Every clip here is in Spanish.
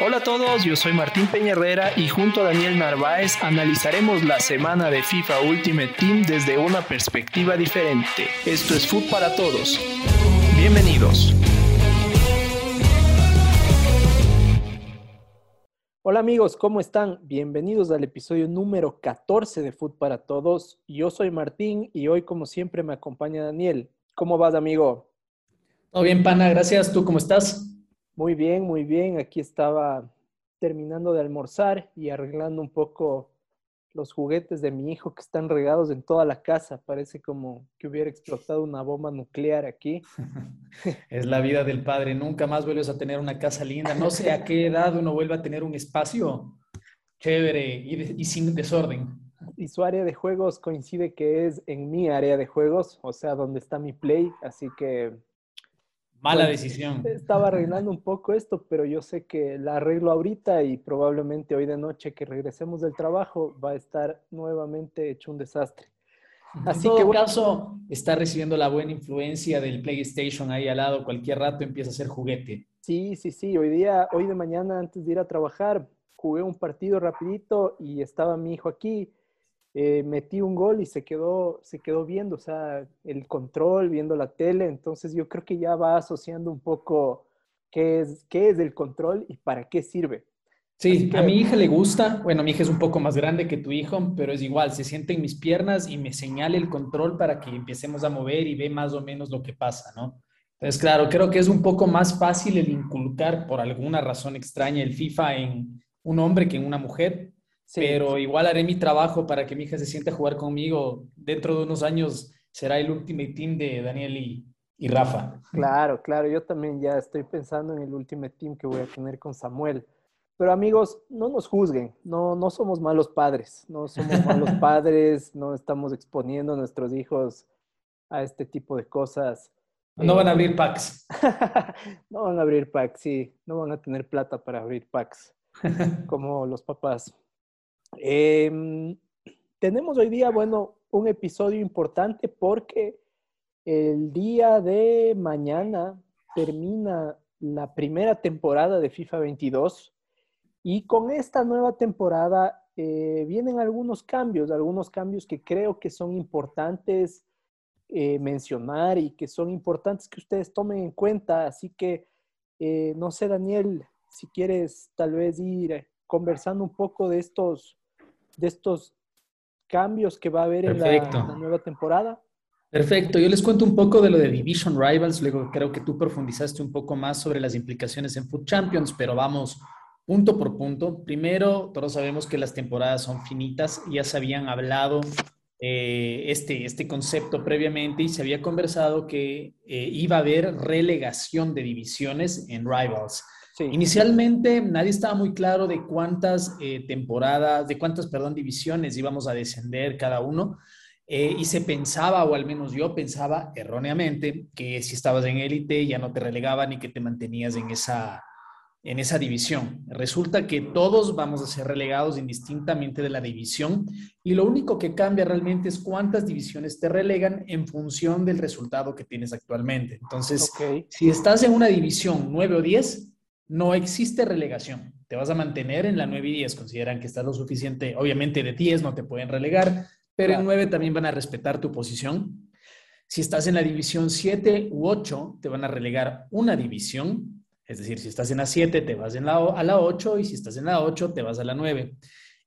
Hola a todos, yo soy Martín Peña Herrera y junto a Daniel Narváez analizaremos la semana de FIFA Ultimate Team desde una perspectiva diferente. Esto es Food para Todos. Bienvenidos. Hola amigos, ¿cómo están? Bienvenidos al episodio número 14 de Food para Todos. Yo soy Martín y hoy como siempre me acompaña Daniel. ¿Cómo vas amigo? Todo bien, pana, gracias. ¿Tú cómo estás? Muy bien, muy bien. Aquí estaba terminando de almorzar y arreglando un poco los juguetes de mi hijo que están regados en toda la casa. Parece como que hubiera explotado una bomba nuclear aquí. Es la vida del padre. Nunca más vuelves a tener una casa linda. No sé a qué edad uno vuelve a tener un espacio chévere y, sin desorden. Y su área de juegos coincide que es en mi área de juegos, o sea, donde está mi play. Así que Mala decisión. Estaba arreglando un poco esto, pero yo sé que la arreglo ahorita y probablemente hoy de noche que regresemos del trabajo va a estar nuevamente hecho un desastre. Así en todo que, caso, está recibiendo la buena influencia del PlayStation ahí al lado, cualquier rato empieza a ser juguete. Sí, sí, sí. Hoy día, hoy de mañana, antes de ir a trabajar, jugué un partido rapidito y estaba mi hijo aquí eh, metí un gol y se quedó, se quedó viendo, o sea, el control, viendo la tele, entonces yo creo que ya va asociando un poco qué es, qué es el control y para qué sirve. Sí, a mi hija le gusta, bueno, mi hija es un poco más grande que tu hijo, pero es igual, se siente en mis piernas y me señala el control para que empecemos a mover y ve más o menos lo que pasa, ¿no? Entonces, claro, creo que es un poco más fácil el inculcar por alguna razón extraña el FIFA en un hombre que en una mujer, pero igual haré mi trabajo para que mi hija se sienta a jugar conmigo. Dentro de unos años será el Ultimate Team de Daniel y, y Rafa. Claro, claro. Yo también ya estoy pensando en el Ultimate Team que voy a tener con Samuel. Pero amigos, no nos juzguen, no, no somos malos padres, no somos malos padres, no estamos exponiendo a nuestros hijos a este tipo de cosas. No van a abrir packs. no van a abrir packs, sí, no van a tener plata para abrir packs, como los papás. Em, tenemos hoy día, bueno, un episodio importante porque el día de mañana termina la primera temporada de FIFA 22 y con esta nueva temporada eh, vienen algunos cambios, algunos cambios que creo que son importantes eh, mencionar y que son importantes que ustedes tomen en cuenta. Así que, eh, no sé, Daniel, si quieres tal vez ir conversando un poco de estos de estos cambios que va a haber en la, nueva temporada. Perfecto, yo les cuento un poco de lo de Division Rivals, luego creo que tú profundizaste un poco más sobre las implicaciones en Food Champions, pero vamos punto por punto. Primero, todos sabemos que las temporadas son finitas, ya se habían hablado eh, este, este concepto previamente y se había conversado que eh, iba a haber relegación de divisiones en Rivals. Inicialmente nadie estaba muy claro de cuántas eh, temporadas, de cuántas, perdón, divisiones íbamos a descender cada uno. Eh, y se pensaba, o al menos yo pensaba erróneamente, que si estabas en élite ya no te relegaban y que te mantenías en esa, en esa división. Resulta que todos vamos a ser relegados indistintamente de la división y lo único que cambia realmente es cuántas divisiones te relegan en función del resultado que tienes actualmente. Entonces, si estás en una división 9 o 10, no existe relegación. Te vas a mantener en la 9 y 10. Consideran que estás lo suficiente. Obviamente de 10 no te pueden relegar, pero en 9 también van a respetar tu posición. Si estás en la división 7 u 8, te van a relegar una división. Es decir, si estás en la 7, te vas en la, a la 8 y si estás en la 8, te vas a la 9.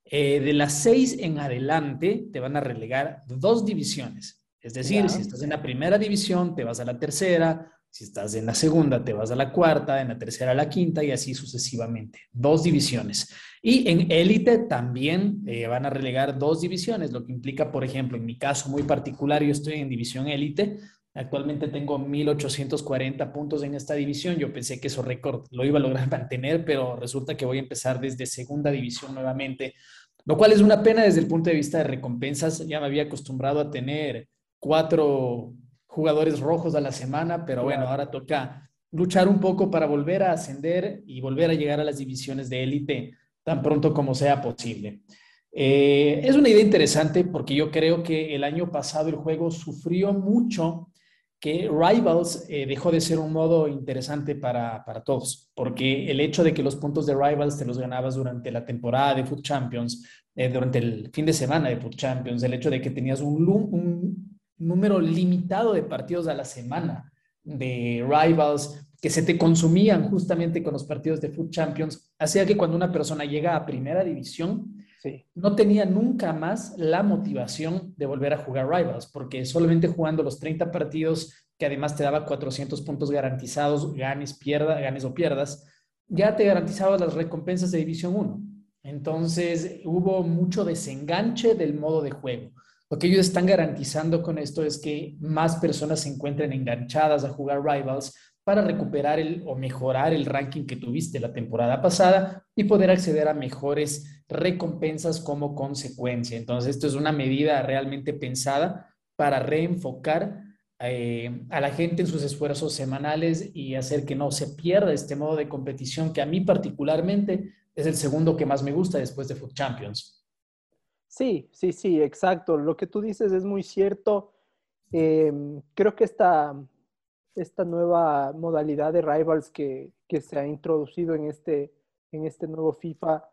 Eh, de las 6 en adelante, te van a relegar dos divisiones. Es decir, si estás en la primera división, te vas a la tercera, si estás en la segunda, te vas a la cuarta, en la tercera a la quinta y así sucesivamente. Dos divisiones. Y en élite también eh, van a relegar dos divisiones, lo que implica, por ejemplo, en mi caso muy particular, yo estoy en división élite. Actualmente tengo 1840 puntos en esta división. Yo pensé que eso récord lo iba a lograr mantener, pero resulta que voy a empezar desde segunda división nuevamente, lo cual es una pena desde el punto de vista de recompensas. Ya me había acostumbrado a tener cuatro jugadores rojos a la semana, pero bueno, ahora toca luchar un poco para volver a ascender y volver a llegar a las divisiones de élite tan pronto como sea posible. Eh, es una idea interesante porque yo creo que el año pasado el juego sufrió mucho que Rivals eh, dejó de ser un modo interesante para, para, todos, porque el hecho de que los puntos de Rivals te los ganabas durante la temporada de Foot Champions, eh, durante el fin de semana de Foot Champions, el hecho de que tenías un, un número limitado de partidos a la semana de Rivals que se te consumían justamente con los partidos de Foot Champions, hacía que cuando una persona llega a primera división, no tenía nunca más la motivación de volver a jugar Rivals, porque solamente jugando los 30 partidos, que además te daba 400 puntos garantizados, ganes, pierda, ganes o pierdas, ya te garantizaba las recompensas de División 1. Entonces hubo mucho desenganche del modo de juego. Lo que ellos están garantizando con esto es que más personas se encuentren enganchadas a jugar Rivals para recuperar el, o mejorar el ranking que tuviste la temporada pasada y poder acceder a mejores recompensas como consecuencia. Entonces, esto es una medida realmente pensada para reenfocar eh, a la gente en sus esfuerzos semanales y hacer que no se pierda este modo de competición que a mí particularmente es el segundo que más me gusta después de Foot Champions. Sí, sí, sí, exacto. Lo que tú dices es muy cierto. Eh, creo que esta, esta nueva modalidad de rivals que, se ha introducido en este, en este nuevo FIFA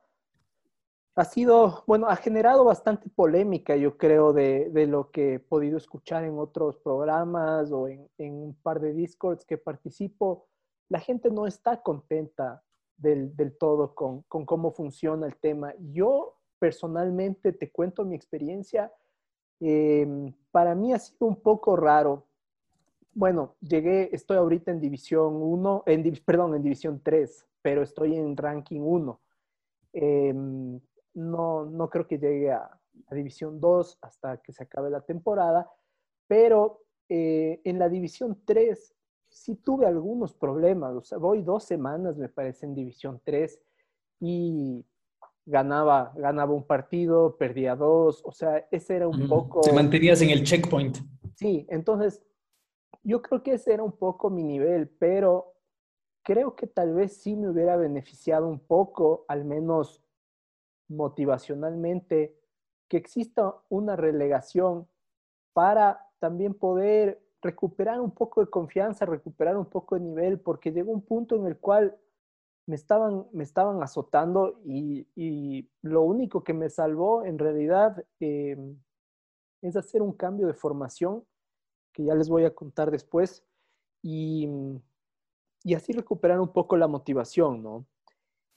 ha sido, bueno, ha generado bastante polémica, yo creo, de, lo que he podido escuchar en otros programas o en, un par de discords que participo. La gente no está contenta del, todo con, cómo funciona el tema. Yo personalmente te cuento mi experiencia. Em, para mí ha sido un poco raro bueno, llegué, estoy ahorita en División 1, en, perdón, en División 3, pero estoy en Ranking 1. Em, no, no creo que llegue a, División 2 hasta que se acabe la temporada, pero eh, en la División 3 sí tuve algunos problemas. O sea, voy dos semanas, me parece, en División 3 y ganaba, ganaba un partido, perdía dos. O sea, ese era un poco... Te mantenías en el checkpoint. Sí, entonces yo creo que ese era un poco mi nivel, pero creo que tal vez sí me hubiera beneficiado un poco, al menos motivacionalmente, que exista una relegación para también poder recuperar un poco de confianza, recuperar un poco de nivel, porque llegó un punto en el cual me estaban, me estaban azotando y, lo único que me salvó en realidad eh, es hacer un cambio de formación que ya les voy a contar después, y, y así recuperar un poco la motivación, ¿no?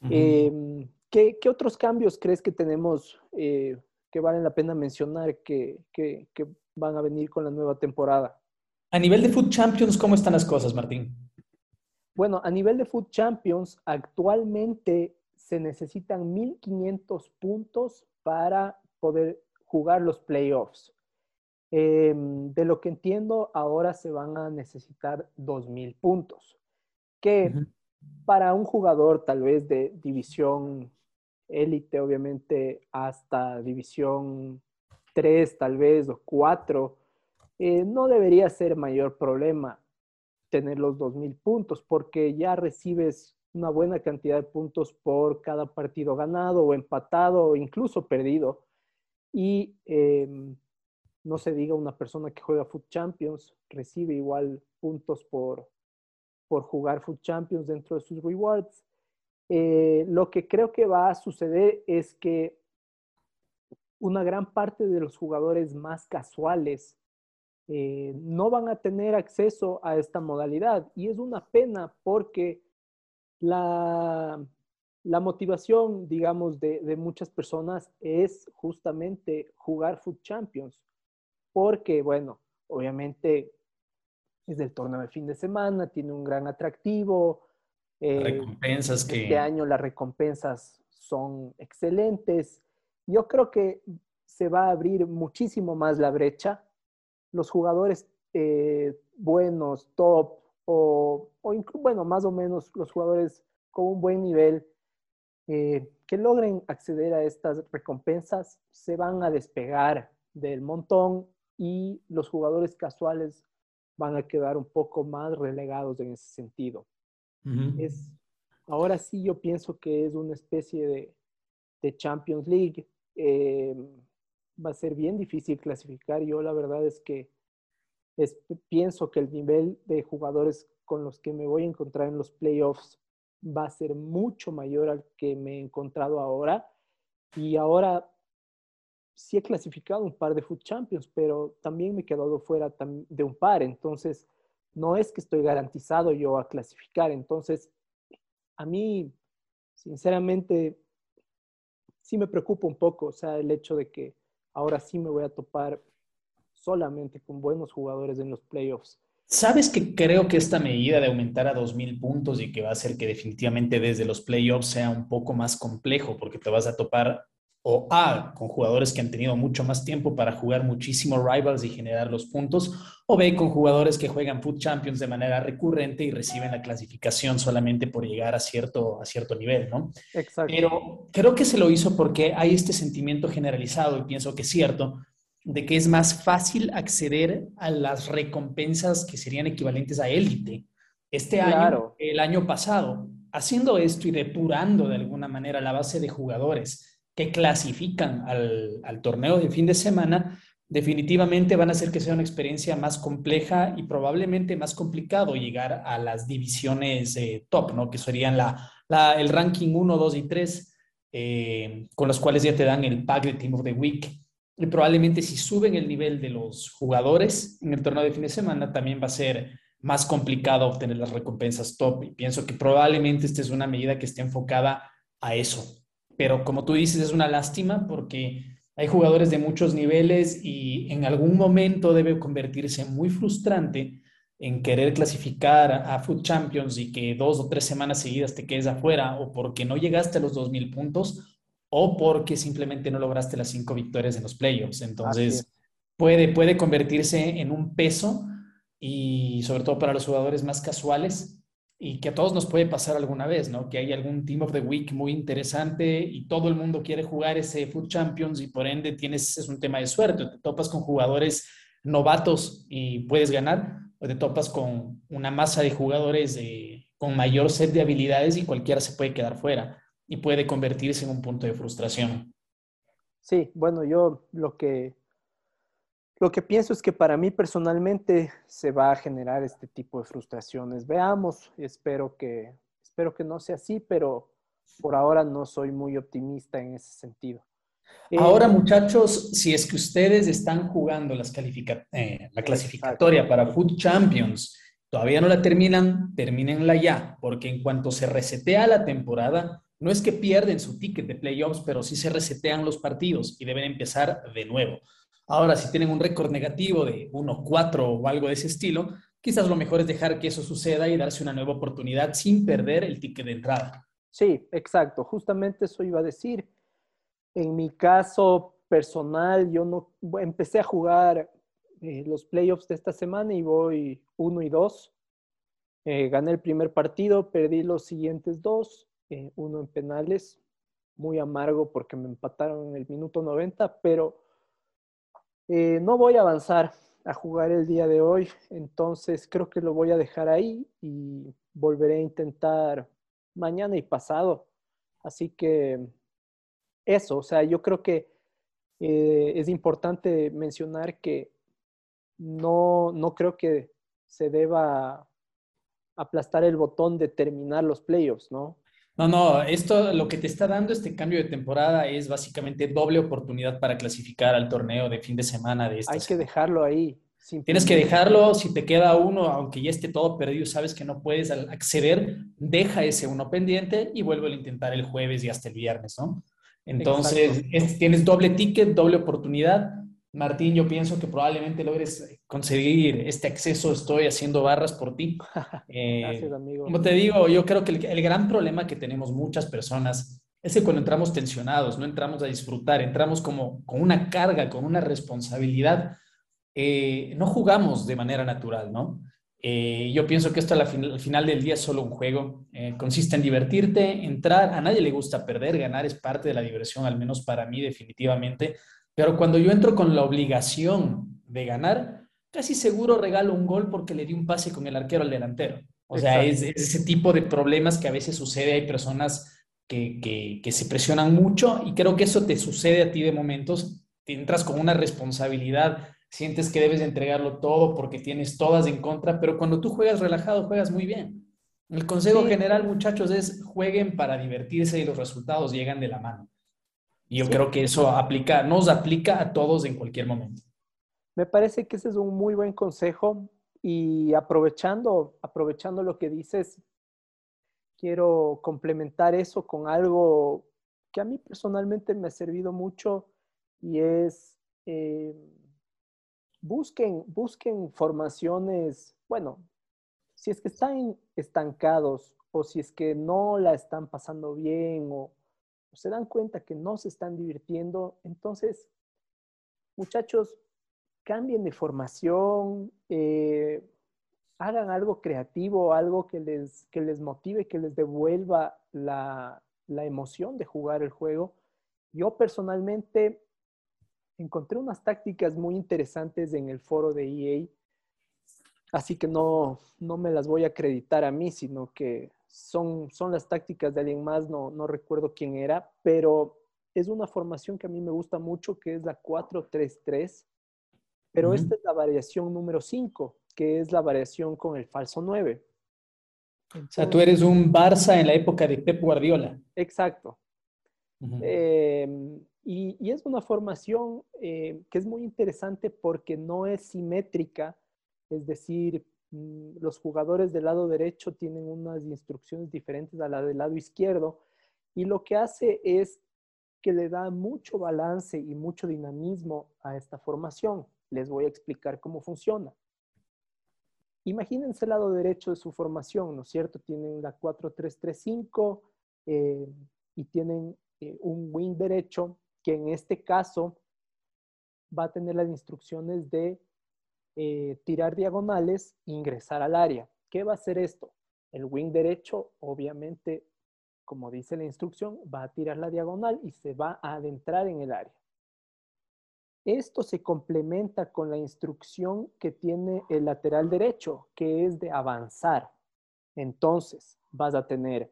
Em, ¿qué, ¿qué, otros cambios crees que tenemos eh, que valen la pena mencionar que, que, que, van a venir con la nueva temporada? A nivel de Food Champions, ¿cómo están las cosas, Martín? Bueno, a nivel de Food Champions, actualmente se necesitan 1.500 puntos para poder jugar los playoffs. Em, de lo que entiendo, ahora se van a necesitar 2.000 puntos, que para un jugador tal vez de división élite, obviamente hasta división 3 tal vez o 4, eh, no debería ser mayor problema tener los 2.000 puntos porque ya recibes una buena cantidad de puntos por cada partido ganado o empatado o incluso perdido. Y em, no se diga una persona que juega Foot Champions, recibe igual puntos por, por jugar Foot Champions dentro de sus rewards. Eh, lo que creo que va a suceder es que una gran parte de los jugadores más casuales eh, no van a tener acceso a esta modalidad y es una pena porque la, la motivación, digamos, de, de, muchas personas es justamente jugar Foot Champions porque, bueno, obviamente es del torneo de fin de semana, tiene un gran atractivo. Eh, recompensas que... Este año las recompensas son excelentes. Yo creo que se va a abrir muchísimo más la brecha. Los jugadores eh, buenos, top, o, o bueno, más o menos los jugadores con un buen nivel eh, que logren acceder a estas recompensas se van a despegar del montón y los jugadores casuales van a quedar un poco más relegados en ese sentido. es, ahora sí yo pienso que es una especie de, de Champions League. Eh, va a ser bien difícil clasificar. Yo la verdad es que es, pienso que el nivel de jugadores con los que me voy a encontrar en los playoffs va a ser mucho mayor al que me he encontrado ahora. Y ahora sí he clasificado un par de Food Champions, pero también me he quedado fuera de un par. Entonces, no es que estoy garantizado yo a clasificar. Entonces, a mí, sinceramente, sí me preocupa un poco, o sea, el hecho de que ahora sí me voy a topar solamente con buenos jugadores en los playoffs. ¿Sabes que creo que esta medida de aumentar a 2.000 puntos y que va a hacer que definitivamente desde los playoffs sea un poco más complejo porque te vas a topar o A, con jugadores que han tenido mucho más tiempo para jugar muchísimos rivals y generar los puntos, o B, con jugadores que juegan Food Champions de manera recurrente y reciben la clasificación solamente por llegar a cierto, a cierto nivel, ¿no? Exacto. Pero creo que se lo hizo porque hay este sentimiento generalizado, y pienso que es cierto, de que es más fácil acceder a las recompensas que serían equivalentes a élite este año el año pasado. Haciendo esto y depurando de alguna manera la base de jugadores que clasifican al, torneo de fin de semana, definitivamente van a hacer que sea una experiencia más compleja y probablemente más complicado llegar a las divisiones eh, top, ¿no? Que serían la, el ranking 1, 2 y 3, eh, con los cuales ya te dan el pack de Team of the Week. Y probablemente si suben el nivel de los jugadores en el torneo de fin de semana, también va a ser más complicado obtener las recompensas top. Y pienso que probablemente esta es una medida que esté enfocada a eso, pero como tú dices, es una lástima porque hay jugadores de muchos niveles y en algún momento debe convertirse muy frustrante en querer clasificar a Food Champions y que dos o tres semanas seguidas te quedes afuera o porque no llegaste a los 2.000 puntos o porque simplemente no lograste las cinco victorias en los playoffs. Entonces, puede, puede convertirse en un peso y sobre todo para los jugadores más casuales, y que a todos nos puede pasar alguna vez, ¿no? Que hay algún Team of the Week muy interesante y todo el mundo quiere jugar ese Food Champions y por ende tienes, es un tema de suerte, te topas con jugadores novatos y puedes ganar, o te topas con una masa de jugadores con mayor set de habilidades y cualquiera se puede quedar fuera y puede convertirse en un punto de frustración. Sí, bueno, yo lo que lo que pienso es que para mí personalmente se va a generar este tipo de frustraciones. Veamos, espero que, espero que no sea así, pero por ahora no soy muy optimista en ese sentido. Ahora, eh, muchachos, si es que ustedes están jugando las eh, la clasificatoria para Food Champions, todavía no la terminan, termínenla ya, porque en cuanto se resetea la temporada, no es que pierden su ticket de playoffs, pero sí se resetean los partidos y deben empezar de nuevo. Ahora, si tienen un récord negativo de 1-4 o algo de ese estilo, quizás lo mejor es dejar que eso suceda y darse una nueva oportunidad sin perder el ticket de entrada. Sí, exacto. Justamente eso iba a decir. En mi caso personal, yo no empecé a jugar eh, los playoffs de esta semana y voy 1 y 2. Eh, gané el primer partido, perdí los siguientes dos, eh, uno en penales, muy amargo porque me empataron en el minuto 90, pero eh, no voy a avanzar a jugar el día de hoy, entonces creo que lo voy a dejar ahí y volveré a intentar mañana y pasado. Así que eso, o sea, yo creo que eh, es importante mencionar que no, no creo que se deba aplastar el botón de terminar los playoffs, ¿no? No, no, esto lo que te está dando este cambio de temporada es básicamente doble oportunidad para clasificar al torneo de fin de semana de esta Hay que dejarlo ahí. Tienes que dejarlo, si te queda uno, aunque ya esté todo perdido, sabes que no puedes acceder, deja ese uno pendiente y vuelve a intentar el jueves y hasta el viernes, ¿no? Entonces, tienes doble ticket, doble oportunidad Martín, yo pienso que probablemente logres conseguir este acceso. Estoy haciendo barras por ti. Eh, Gracias, amigo. Como te digo, yo creo que el, gran problema que tenemos muchas personas es que cuando entramos tensionados, no entramos a disfrutar, entramos como con una carga, con una responsabilidad, eh, no jugamos de manera natural, ¿no? Eh, yo pienso que esto al, final del día es solo un juego. consiste en divertirte, entrar. A nadie le gusta perder, ganar es parte de la diversión, al menos para mí definitivamente. Pero cuando yo entro con la obligación de ganar, casi seguro regalo un gol porque le di un pase con el arquero al delantero. O sea, es, ese tipo de problemas que a veces sucede. Hay personas que, que, se presionan mucho y creo que eso te sucede a ti de momentos. Te entras con una responsabilidad sientes que debes de entregarlo todo porque tienes todas en contra, pero cuando tú juegas relajado, juegas muy bien. El consejo general, muchachos, es jueguen para divertirse y los resultados llegan de la mano. Y yo creo que eso aplica, nos aplica a todos en cualquier momento. Me parece que ese es un muy buen consejo y aprovechando, aprovechando lo que dices, quiero complementar eso con algo que a mí personalmente me ha servido mucho y es eh, busquen, busquen formaciones, bueno, si es que están estancados o si es que no la están pasando bien o, se dan cuenta que no se están divirtiendo, entonces, muchachos, cambien de formación, eh, hagan algo creativo, algo que les, que les motive, que les devuelva la, la emoción de jugar el juego. Yo personalmente encontré unas tácticas muy interesantes en el foro de EA, así que no, no me las voy a acreditar a mí, sino que son, son las tácticas de alguien más, no, no recuerdo quién era, pero es una formación que a mí me gusta mucho, que es la 4-3-3, pero esta es la variación número 5, que es la variación con el falso 9. o sea, tú eres un Barça en la época de Pep Guardiola. Exacto. Y, es una formación eh, que es muy interesante porque no es simétrica, es decir, los jugadores del lado derecho tienen unas instrucciones diferentes a la del lado izquierdo y lo que hace es que le da mucho balance y mucho dinamismo a esta formación. Les voy a explicar cómo funciona. Imagínense el lado derecho de su formación, ¿no es cierto? Tienen la 4-3-3-5 eh, y tienen eh, un wing derecho que en este caso va a tener las instrucciones de eh, tirar diagonales e ingresar al área. ¿Qué va a hacer esto? El wing derecho, obviamente, como dice la instrucción, va a tirar la diagonal y se va a adentrar en el área. Esto se complementa con la instrucción que tiene el lateral derecho, que es de avanzar. Entonces, vas a tener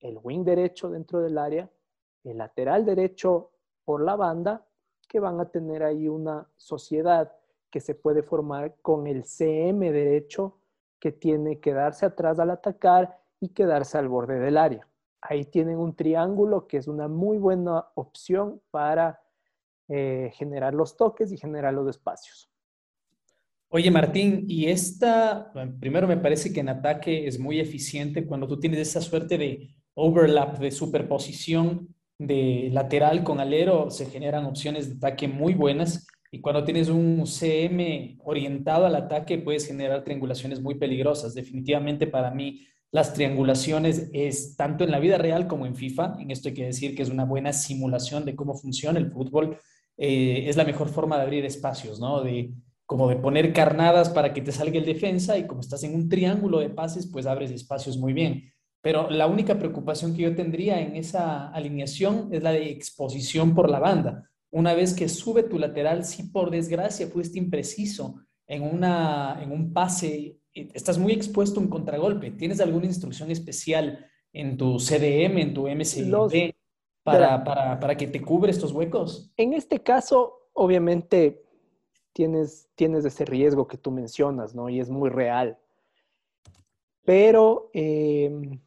el wing derecho dentro del área, el lateral derecho por la banda que van a tener ahí una sociedad que se puede formar con el CM derecho que tiene que darse atrás al atacar y quedarse al borde del área. Ahí tienen un triángulo que es una muy buena opción para eh, generar los toques y generar los espacios. Oye, Martín, y esta, primero me parece que en ataque es muy eficiente cuando tú tienes esa suerte de overlap, de superposición de lateral con alero se generan opciones de ataque muy buenas y cuando tienes un CM orientado al ataque puedes generar triangulaciones muy peligrosas. Definitivamente para mí las triangulaciones es tanto en la vida real como en FIFA, en esto hay que decir que es una buena simulación de cómo funciona el fútbol, eh, es la mejor forma de abrir espacios, ¿no? De, como de poner carnadas para que te salga el defensa y como estás en un triángulo de pases, pues abres espacios muy bien. Pero la única preocupación que yo tendría en esa alineación es la de exposición por la banda. Una vez que sube tu lateral, si por desgracia fuiste impreciso en, una, en un pase, eh, estás muy expuesto a un contragolpe. ¿Tienes alguna instrucción especial en tu CDM, en tu MCD, para, para, para, que te cubre estos huecos? En este caso, obviamente, tienes, tienes ese riesgo que tú mencionas, ¿no? Y es muy real. Pero... Eh,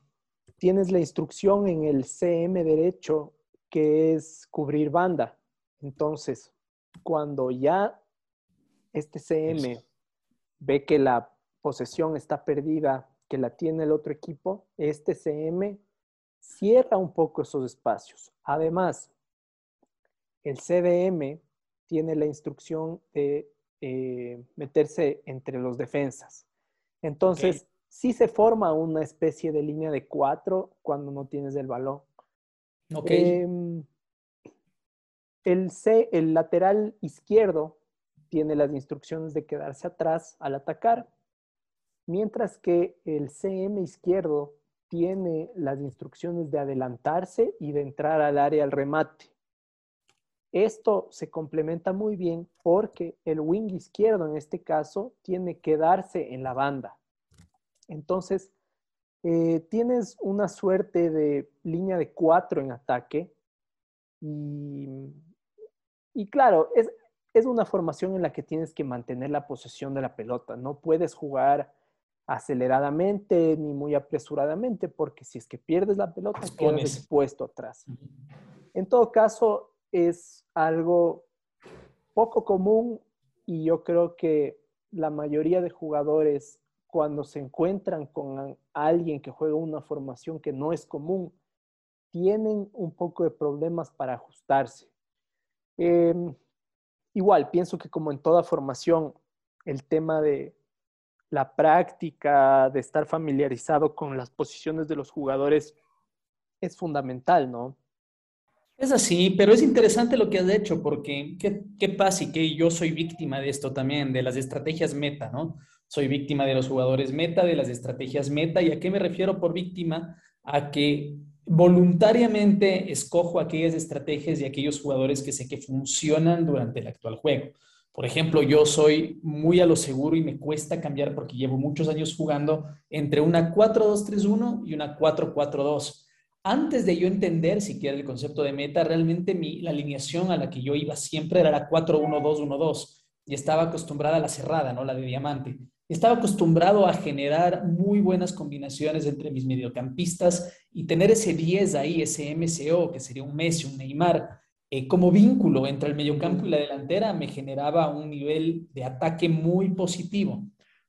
tienes la instrucción en el CM derecho que es cubrir banda. Entonces, cuando ya este CM ve que la posesión está perdida, que la tiene el otro equipo, este CM cierra un poco esos espacios. Además, el CDM tiene la instrucción de eh, meterse entre los defensas. Entonces, sí se forma una especie de línea de cuatro cuando no tienes el balón. Ok. Em, el, C, el lateral izquierdo tiene las instrucciones de quedarse atrás al atacar, mientras que el CM izquierdo tiene las instrucciones de adelantarse y de entrar al área al remate. Esto se complementa muy bien porque el wing izquierdo en este caso tiene que darse en la banda. Entonces, eh, tienes una suerte de línea de cuatro en ataque y, claro, es, es una formación en la que tienes que mantener la posesión de la pelota. No puedes jugar aceleradamente ni muy apresuradamente, porque si es que pierdes la pelota, quedas expuesto atrás. En todo caso, es algo poco común y yo creo que la mayoría de jugadores cuando se encuentran con alguien que juega una formación que no es común, tienen un poco de problemas para ajustarse. Em, igual, pienso que como en toda formación, el tema de la práctica, de estar familiarizado con las posiciones de los jugadores es fundamental, ¿no? Es así, pero es interesante lo que has hecho, porque ¿qué, qué pasa? Y que yo soy víctima de esto también, de las estrategias meta, ¿no? Soy víctima de los jugadores meta, de las estrategias meta. ¿Y a qué me refiero por víctima? A que voluntariamente escojo aquellas estrategias y aquellos jugadores que sé que funcionan durante el actual juego. Por ejemplo, yo soy muy a lo seguro y me cuesta cambiar porque llevo muchos años jugando entre una 4-2-3-1 y una 4-4-2. Antes de yo entender siquiera el concepto de meta, realmente mi, la alineación a la que yo iba siempre era la 4-1-2-1-2 y estaba acostumbrada a la cerrada, no la de diamante. Estaba acostumbrado a generar muy buenas combinaciones entre mis mediocampistas y tener ese 10 ahí, ese MCO, que sería un Messi, un Neymar, eh, como vínculo entre el mediocampo y la delantera, me generaba un nivel de ataque muy positivo.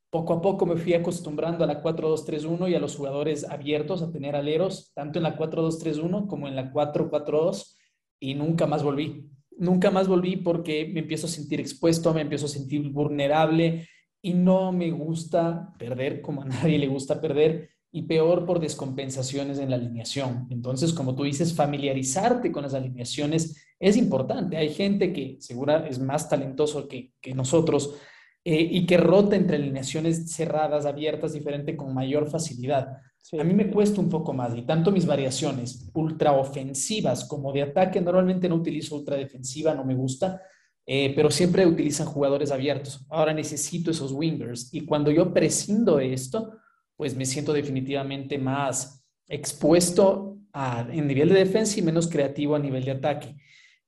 Poco a poco me fui acostumbrando a la 4-2-3-1 y a los jugadores abiertos a tener aleros, tanto en la 4-2-3-1 como en la 4-4-2, y nunca más volví. Nunca más volví porque me empiezo a sentir expuesto, me empiezo a sentir vulnerable, y no me gusta perder como a nadie le gusta perder y peor por descompensaciones en la alineación. Entonces, como tú dices, familiarizarte con las alineaciones es importante. Hay gente que segura es más talentoso que, nosotros eh, y que rota entre alineaciones cerradas, abiertas, diferente con mayor facilidad. A mí me cuesta un poco más y tanto mis variaciones ultra ofensivas como de ataque, normalmente no utilizo ultra defensiva, no me gusta, eh, pero siempre utilizan jugadores abiertos. Ahora necesito esos wingers y cuando yo prescindo de esto, pues me siento definitivamente más expuesto a, en nivel de defensa y menos creativo a nivel de ataque.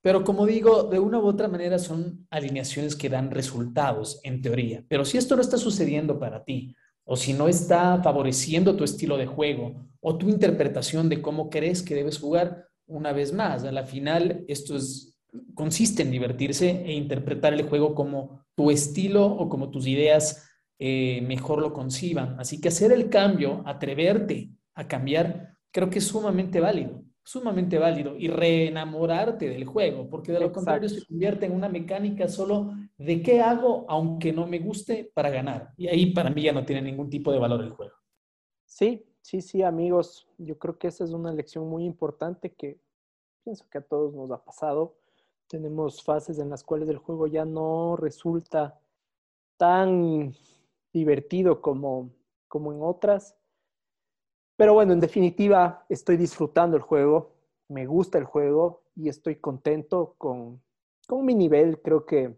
Pero como digo, de una u otra manera son alineaciones que dan resultados en teoría. Pero si esto no está sucediendo para ti, o si no está favoreciendo tu estilo de juego o tu interpretación de cómo crees que debes jugar, una vez más, a la final esto es consiste en divertirse e interpretar el juego como tu estilo o como tus ideas eh, mejor lo conciban. Así que hacer el cambio, atreverte a cambiar, creo que es sumamente válido, sumamente válido y reenamorarte del juego, porque de lo contrario se convierte en una mecánica solo de qué hago aunque no me guste para ganar. Y ahí para mí ya no tiene ningún tipo de valor el juego. Sí, sí, sí, amigos, yo creo que esa es una lección muy importante que pienso que a todos nos ha pasado tenemos fases en las cuales el juego ya no resulta tan divertido como, como en otras. Pero bueno, en definitiva, estoy disfrutando el juego, me gusta el juego y estoy contento con, con mi nivel. Creo que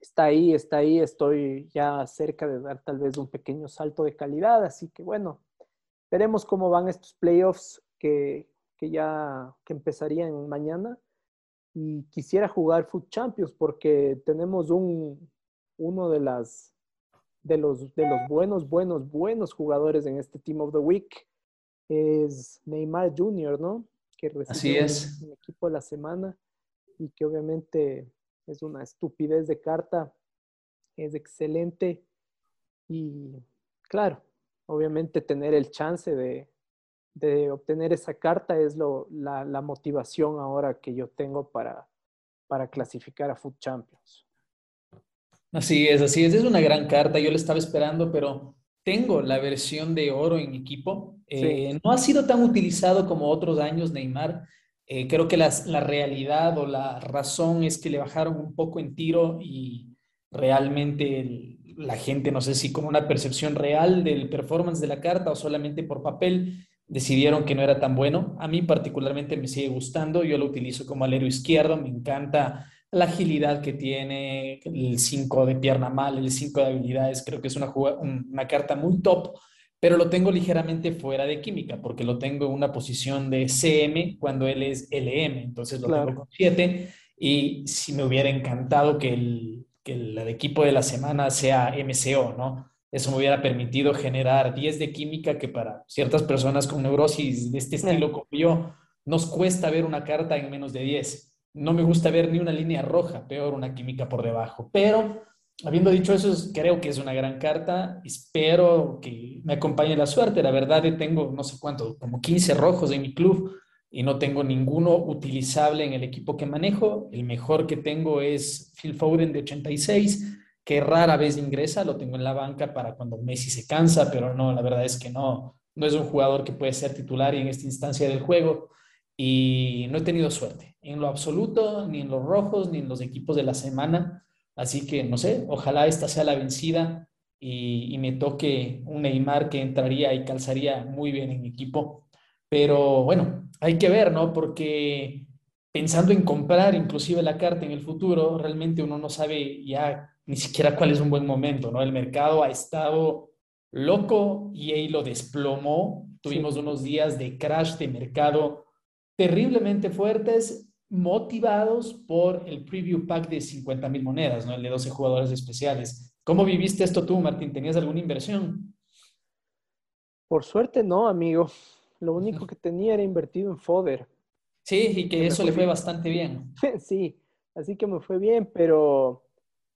está ahí, está ahí, estoy ya cerca de dar tal vez un pequeño salto de calidad. Así que bueno, veremos cómo van estos playoffs que, que ya que empezarían mañana y quisiera jugar Foot Champions porque tenemos un, uno de, las, de, los, de los buenos, buenos, buenos jugadores en este Team of the Week. Es Neymar Jr., ¿no? Que recibe es. el equipo de la semana y que obviamente es una estupidez de carta. Es excelente y claro, obviamente tener el chance de, de obtener esa carta es lo, la, la, motivación ahora que yo tengo para, para clasificar a Food Champions. Así es, así es. Es una gran carta. Yo la estaba esperando, pero tengo la versión de oro en equipo. Eh, no ha sido tan utilizado como otros años Neymar. Eh, creo que las, la realidad o la razón es que le bajaron un poco en tiro y realmente la gente, no sé si como una percepción real del performance de la carta o solamente por papel, decidieron que no era tan bueno. A mí particularmente me sigue gustando, yo lo utilizo como alero izquierdo, me encanta la agilidad que tiene, el 5 de pierna mal, el 5 de habilidades, creo que es una, una carta muy top, pero lo tengo ligeramente fuera de química, porque lo tengo en una posición de CM cuando él es LM, entonces lo tengo con 7 y si me hubiera encantado que el, que el, equipo de la semana sea MCO, ¿no? Eso me hubiera permitido generar 10 de química que para ciertas personas con neurosis de este estilo como yo, nos cuesta ver una carta en menos de 10. No me gusta ver ni una línea roja, peor una química por debajo. Pero habiendo dicho eso, creo que es una gran carta. Espero que me acompañe la suerte. La verdad, tengo no sé cuánto, como 15 rojos en mi club y no tengo ninguno utilizable en el equipo que manejo. El mejor que tengo es Phil Foden de 86, que rara vez ingresa, lo tengo en la banca para cuando Messi se cansa, pero no, la verdad es que no, no es un jugador que puede ser titular en esta instancia del juego y no he tenido suerte en lo absoluto, ni en los rojos, ni en los equipos de la semana. Así que no sé, ojalá esta sea la vencida y, me toque un Neymar que entraría y calzaría muy bien en equipo. Pero bueno, hay que ver, ¿no? Porque pensando en comprar inclusive la carta en el futuro, realmente uno no sabe ya ni siquiera cuál es un buen momento, ¿no? El mercado ha estado loco y ahí lo desplomó. Tuvimos unos días de crash de mercado terriblemente fuertes, motivados por el preview pack de 50 mil monedas, ¿no? El de 12 jugadores especiales. ¿Cómo viviste esto tú, Martín? ¿Tenías alguna inversión? Por suerte no, amigo. Lo único que tenía era invertido en Fodder. Sí, y que, eso le fue bastante bien. sí, así que me fue bien, pero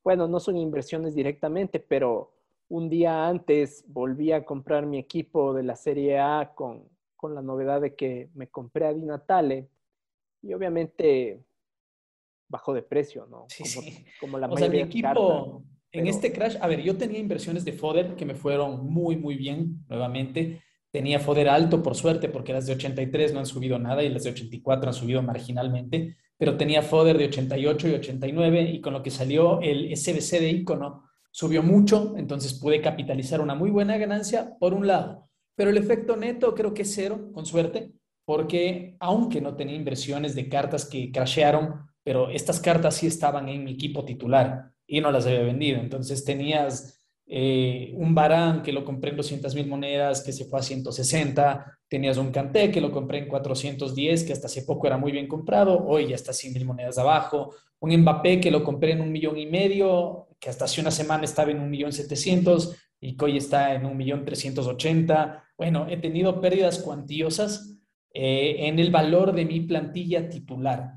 bueno, no son inversiones directamente, pero un día antes volví a comprar mi equipo de la Serie A con, con la novedad de que me compré a Di Natale y obviamente bajó de precio, ¿no? Sí, como, sí. como la o sea, mi equipo en este crash, a ver, yo tenía inversiones de Fodder que me fueron muy, muy bien nuevamente tenía Foder alto, por suerte, porque las de 83 no han subido nada y las de 84 han subido marginalmente, pero tenía Foder de 88 y 89 y con lo que salió el SBC de icono subió mucho, entonces pude capitalizar una muy buena ganancia por un lado, pero el efecto neto creo que es cero, con suerte, porque aunque no tenía inversiones de cartas que crashearon, pero estas cartas sí estaban en mi equipo titular y no las había vendido, entonces tenías eh, un Barán que lo compré en 200 mil monedas, que se fue a 160, tenías un Canté que lo compré en 410, que hasta hace poco era muy bien comprado, hoy ya está 100 mil monedas abajo, un Mbappé que lo compré en un millón y medio, que hasta hace una semana estaba en un millón 700 y que hoy está en un millón 380. Bueno, he tenido pérdidas cuantiosas eh, en el valor de mi plantilla titular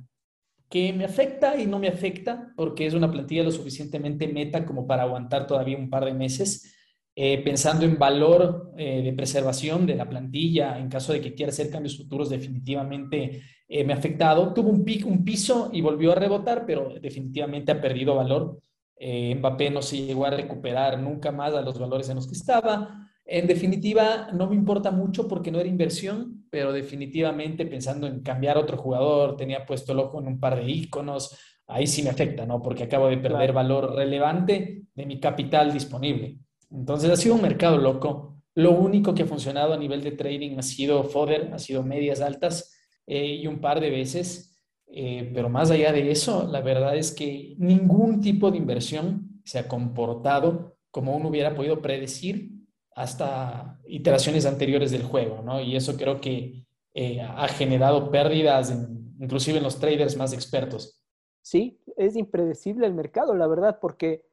que me afecta y no me afecta porque es una plantilla lo suficientemente meta como para aguantar todavía un par de meses. Eh, pensando en valor eh, de preservación de la plantilla, en caso de que quiera hacer cambios futuros, definitivamente eh, me ha afectado. Tuvo un, pico, un piso y volvió a rebotar, pero definitivamente ha perdido valor. Mbappé no se llegó a recuperar nunca más a los valores en los que estaba. En definitiva, no me importa mucho porque no era inversión, pero definitivamente pensando en cambiar otro jugador, tenía puesto el ojo en un par de iconos, ahí sí me afecta, ¿no? Porque acabo de perder valor relevante de mi capital disponible. Entonces ha sido un mercado loco. Lo único que ha funcionado a nivel de trading ha sido fodder, ha sido medias altas eh, y un par de veces. Eh, pero más allá de eso, la verdad es que ningún tipo de inversión se ha comportado como uno hubiera podido predecir hasta iteraciones anteriores del juego, ¿no? Y eso creo que eh, ha generado pérdidas, inclusive en los traders más expertos. Sí, es impredecible el mercado, la verdad, porque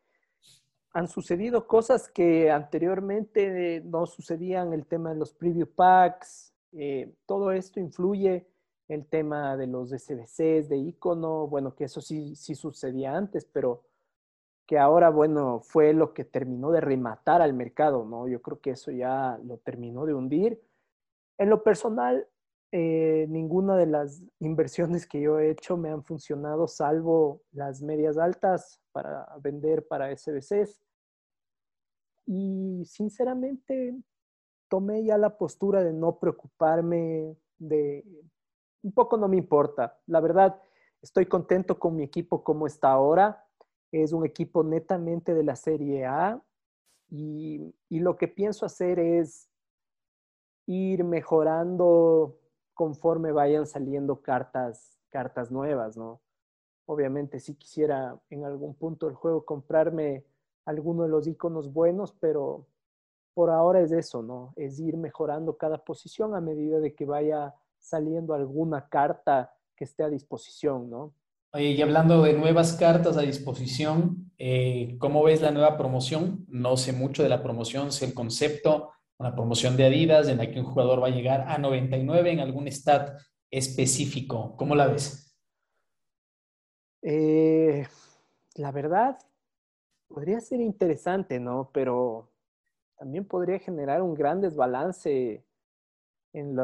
han sucedido cosas que anteriormente no sucedían, el tema de los preview packs, eh, todo esto influye, el tema de los SBCs, de icono, bueno, que eso sí, sí sucedía antes, pero que ahora, bueno, fue lo que terminó de rematar al mercado, ¿no? Yo creo que eso ya lo terminó de hundir. En lo personal, eh, ninguna de las inversiones que yo he hecho me han funcionado, salvo las medias altas para vender para SBCs. Y sinceramente, tomé ya la postura de no preocuparme, de un poco no me importa. La verdad, estoy contento con mi equipo como está ahora es un equipo netamente de la Serie A y, lo que pienso hacer es ir mejorando conforme vayan saliendo cartas, cartas nuevas, ¿no? Obviamente si quisiera en algún punto del juego comprarme alguno de los iconos buenos, pero por ahora es eso, ¿no? Es ir mejorando cada posición a medida de que vaya saliendo alguna carta que esté a disposición, ¿no? Y hablando de nuevas cartas a disposición, eh, ¿cómo ves la nueva promoción? No sé mucho de la promoción, sé el concepto, una promoción de Adidas en la que un jugador va a llegar a 99 en algún stat específico. ¿Cómo la ves? Eh, la verdad, podría ser interesante, ¿no? Pero también podría generar un gran desbalance en,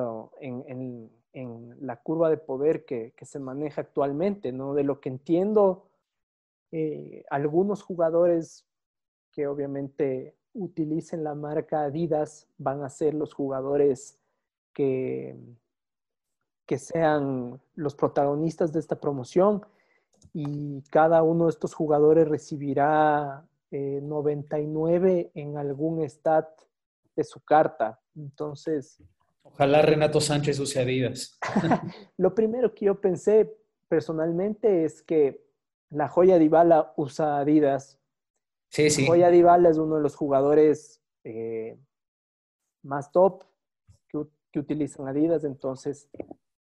la curva de poder que, que, se maneja actualmente, ¿no? De lo que entiendo, eh, algunos jugadores que obviamente utilicen la marca Adidas van a ser los jugadores que, que sean los protagonistas de esta promoción y cada uno de estos jugadores recibirá eh, 99 en algún stat de su carta. Entonces, Ojalá Renato Sánchez use Adidas. Lo primero que yo pensé personalmente es que la joya Dybala usa Adidas. Sí, sí. La joya Dybala es uno de los jugadores eh, más top que, que, utilizan Adidas, entonces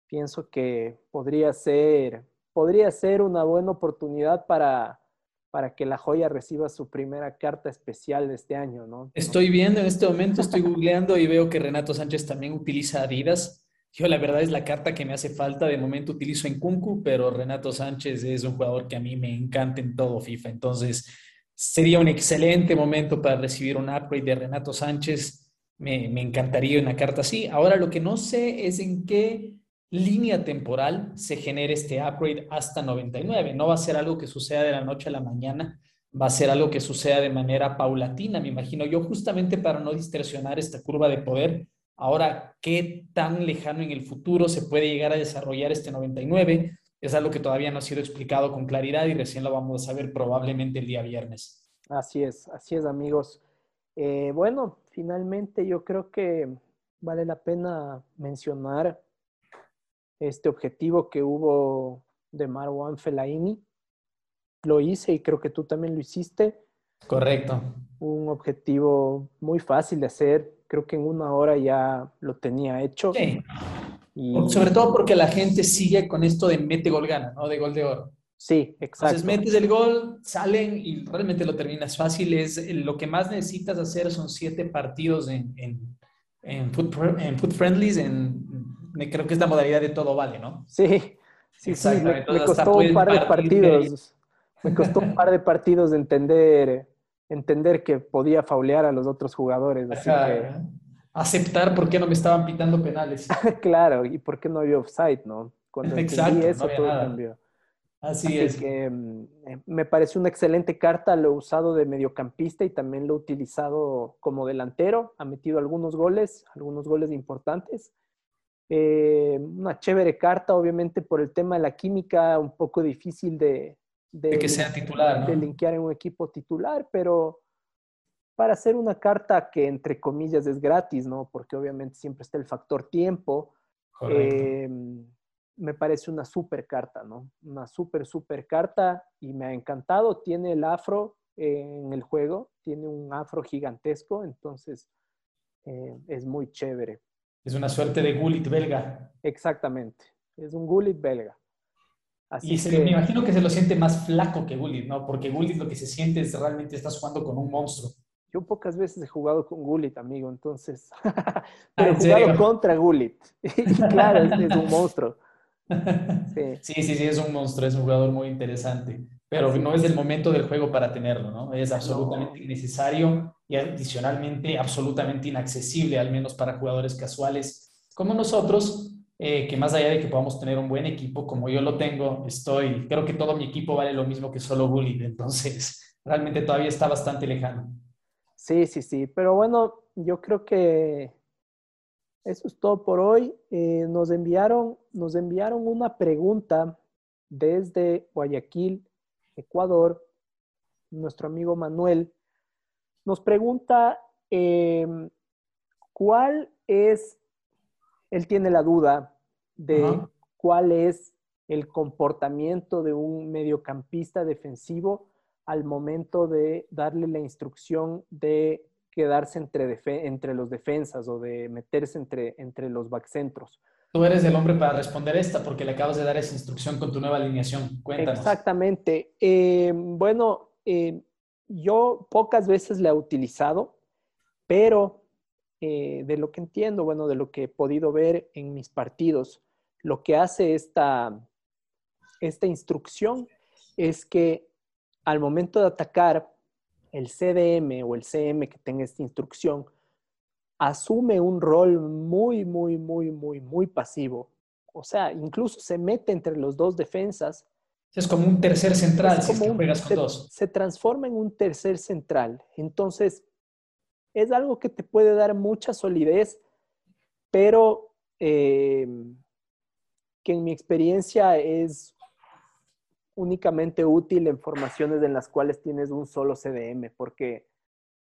pienso que podría ser, podría ser una buena oportunidad para para que la joya reciba su primera carta especial de este año, ¿no? Estoy viendo en este momento, estoy googleando y veo que Renato Sánchez también utiliza Adidas. Yo la verdad es la carta que me hace falta. De momento utilizo en Kunku, pero Renato Sánchez es un jugador que a mí me encanta en todo FIFA. Entonces, sería un excelente momento para recibir un upgrade de Renato Sánchez. Me, me encantaría una carta así. Ahora, lo que no sé es en qué línea temporal se genere este upgrade hasta 99. No va a ser algo que suceda de la noche a la mañana, va a ser algo que suceda de manera paulatina, me imagino yo, justamente para no distorsionar esta curva de poder. Ahora, ¿qué tan lejano en el futuro se puede llegar a desarrollar este 99? Es algo que todavía no ha sido explicado con claridad y recién lo vamos a saber probablemente el día viernes. Así es, así es amigos. Eh, bueno, finalmente yo creo que vale la pena mencionar este objetivo que hubo de Marwan Felaini. Lo hice y creo que tú también lo hiciste. Correcto. Un objetivo muy fácil de hacer. Creo que en una hora ya lo tenía hecho. Sí. Y... Sobre todo porque la gente sigue con esto de mete gol gana, ¿no? De gol de oro. Sí, exacto. Entonces metes el gol, salen y realmente lo terminas fácil. Es lo que más necesitas hacer son siete partidos en, en, en, food, en food friendlies, en creo que es la modalidad de todo vale, ¿no? Sí, sí, sí. Me, costó un par de partidos. Me costó un par de partidos de entender, entender que podía faulear a los otros jugadores. Así que... Aceptar por qué no me estaban pitando penales. claro, y por qué no había offside, ¿no? Cuando Exacto, eso, todo cambió. Así, Así, es. Que, mm, eh, me parece una excelente carta, lo he usado de mediocampista y también lo he utilizado como delantero. Ha metido algunos goles, algunos goles importantes. Eh, una chévere carta, obviamente por el tema de la química, un poco difícil de, de, que sea titular, de linkear en un equipo titular, pero para hacer una carta que entre comillas es gratis, ¿no? Porque obviamente siempre está el factor tiempo. Eh, me parece una super carta, ¿no? Una super, super carta y me ha encantado. Tiene el afro en el juego, tiene un afro gigantesco, entonces eh, es muy chévere. Es una suerte de Gullit belga. Exactamente, es un Gullit belga. Así y se, me imagino que se lo siente más flaco que Gullit, ¿no? Porque Gullit lo que se siente es realmente estás jugando con un monstruo. Yo pocas veces he jugado con Gullit, amigo, entonces. Pero he jugado contra Gullit. claro, es, un monstruo. Sí. sí, sí, sí, es un monstruo, es un jugador muy interesante. Pero no es el momento del juego para tenerlo, ¿no? Es absolutamente necesario y adicionalmente absolutamente inaccesible, al menos para jugadores casuales como nosotros, eh, que más allá de que podamos tener un buen equipo como yo lo tengo, estoy, creo que todo mi equipo vale lo mismo que solo Bully, entonces realmente todavía está bastante lejano. Sí, sí, sí, pero bueno, yo creo que eso es todo por hoy. Eh, nos, enviaron, nos enviaron una pregunta desde Guayaquil, Ecuador, nuestro amigo Manuel nos pregunta em, cuál es, él tiene la duda de cuál es el comportamiento de un mediocampista defensivo al momento de darle la instrucción de quedarse entre, entre los defensas o de meterse entre, entre los backcentros. Tú eres el hombre para responder esta porque le acabas de dar esa instrucción con tu nueva alineación. Cuéntanos. Exactamente. Eh, bueno, eh, yo pocas veces la he utilizado, pero eh, de lo que entiendo, bueno, de lo que he podido ver en mis partidos, lo que hace esta, esta instrucción es que al momento de atacar el CDM o el CM que tenga esta instrucción, asume un rol muy, muy, muy, muy, muy pasivo. O sea, incluso se mete entre los dos defensas. Es como un tercer central si juegas con se, dos. Se transforma en un tercer central. Entonces, es algo que te puede dar mucha solidez, pero eh, que en mi experiencia es únicamente útil en formaciones en las cuales tienes un solo CDM, porque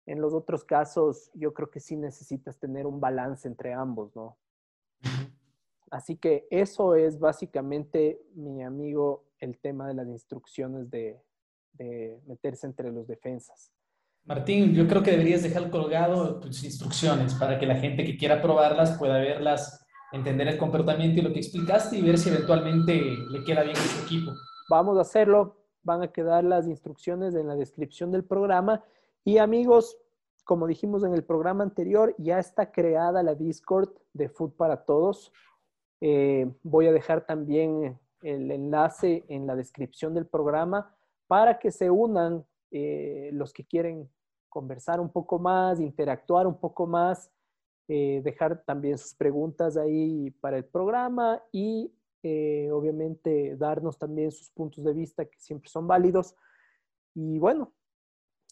en los otros casos, yo creo que sí necesitas tener un balance entre ambos, ¿no? Así que eso es básicamente, mi amigo, el tema de las instrucciones de, meterse entre los defensas. Martín, yo creo que deberías dejar colgado tus instrucciones para que la gente que quiera probarlas pueda verlas, entender el comportamiento y lo que explicaste y ver si eventualmente le queda bien a su equipo. Vamos a hacerlo. Van a quedar las instrucciones en la descripción del programa y amigos, como dijimos en el programa anterior, ya está creada la Discord de Food para Todos. Eh, voy a dejar también el enlace en la descripción del programa para que se unan eh, los que quieren conversar un poco más, interactuar un poco más, eh, dejar también sus preguntas ahí para el programa y obviamente darnos también sus puntos de vista que siempre son válidos. Y bueno,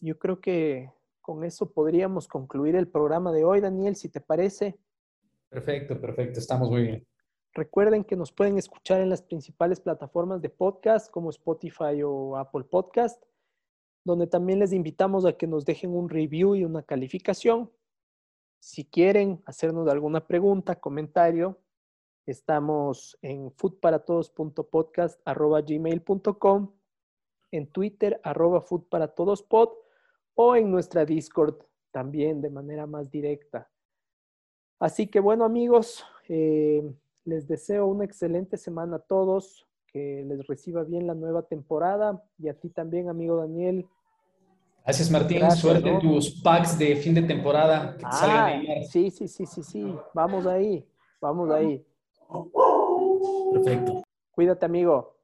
yo creo que con eso podríamos concluir el programa de hoy, Daniel, si te parece. Perfecto, perfecto, estamos muy bien. Recuerden que nos pueden escuchar en las principales plataformas de podcast como Spotify o Apple Podcast, donde también les invitamos a que nos dejen un review y una calificación. Si quieren hacernos alguna pregunta, comentario, estamos en foodparatodos.podcast.gmail.com, en Twitter, arroba foodparatodosPod, o en nuestra Discord también de manera más directa. Así que bueno amigos, eh, les deseo una excelente semana a todos, que les reciba bien la nueva temporada y a ti también amigo Daniel. Gracias Martín, suerte en tus packs de fin de temporada. Que ah, sí, sí, sí, sí, sí, vamos ahí, vamos ahí. Perfecto. Cuídate amigo.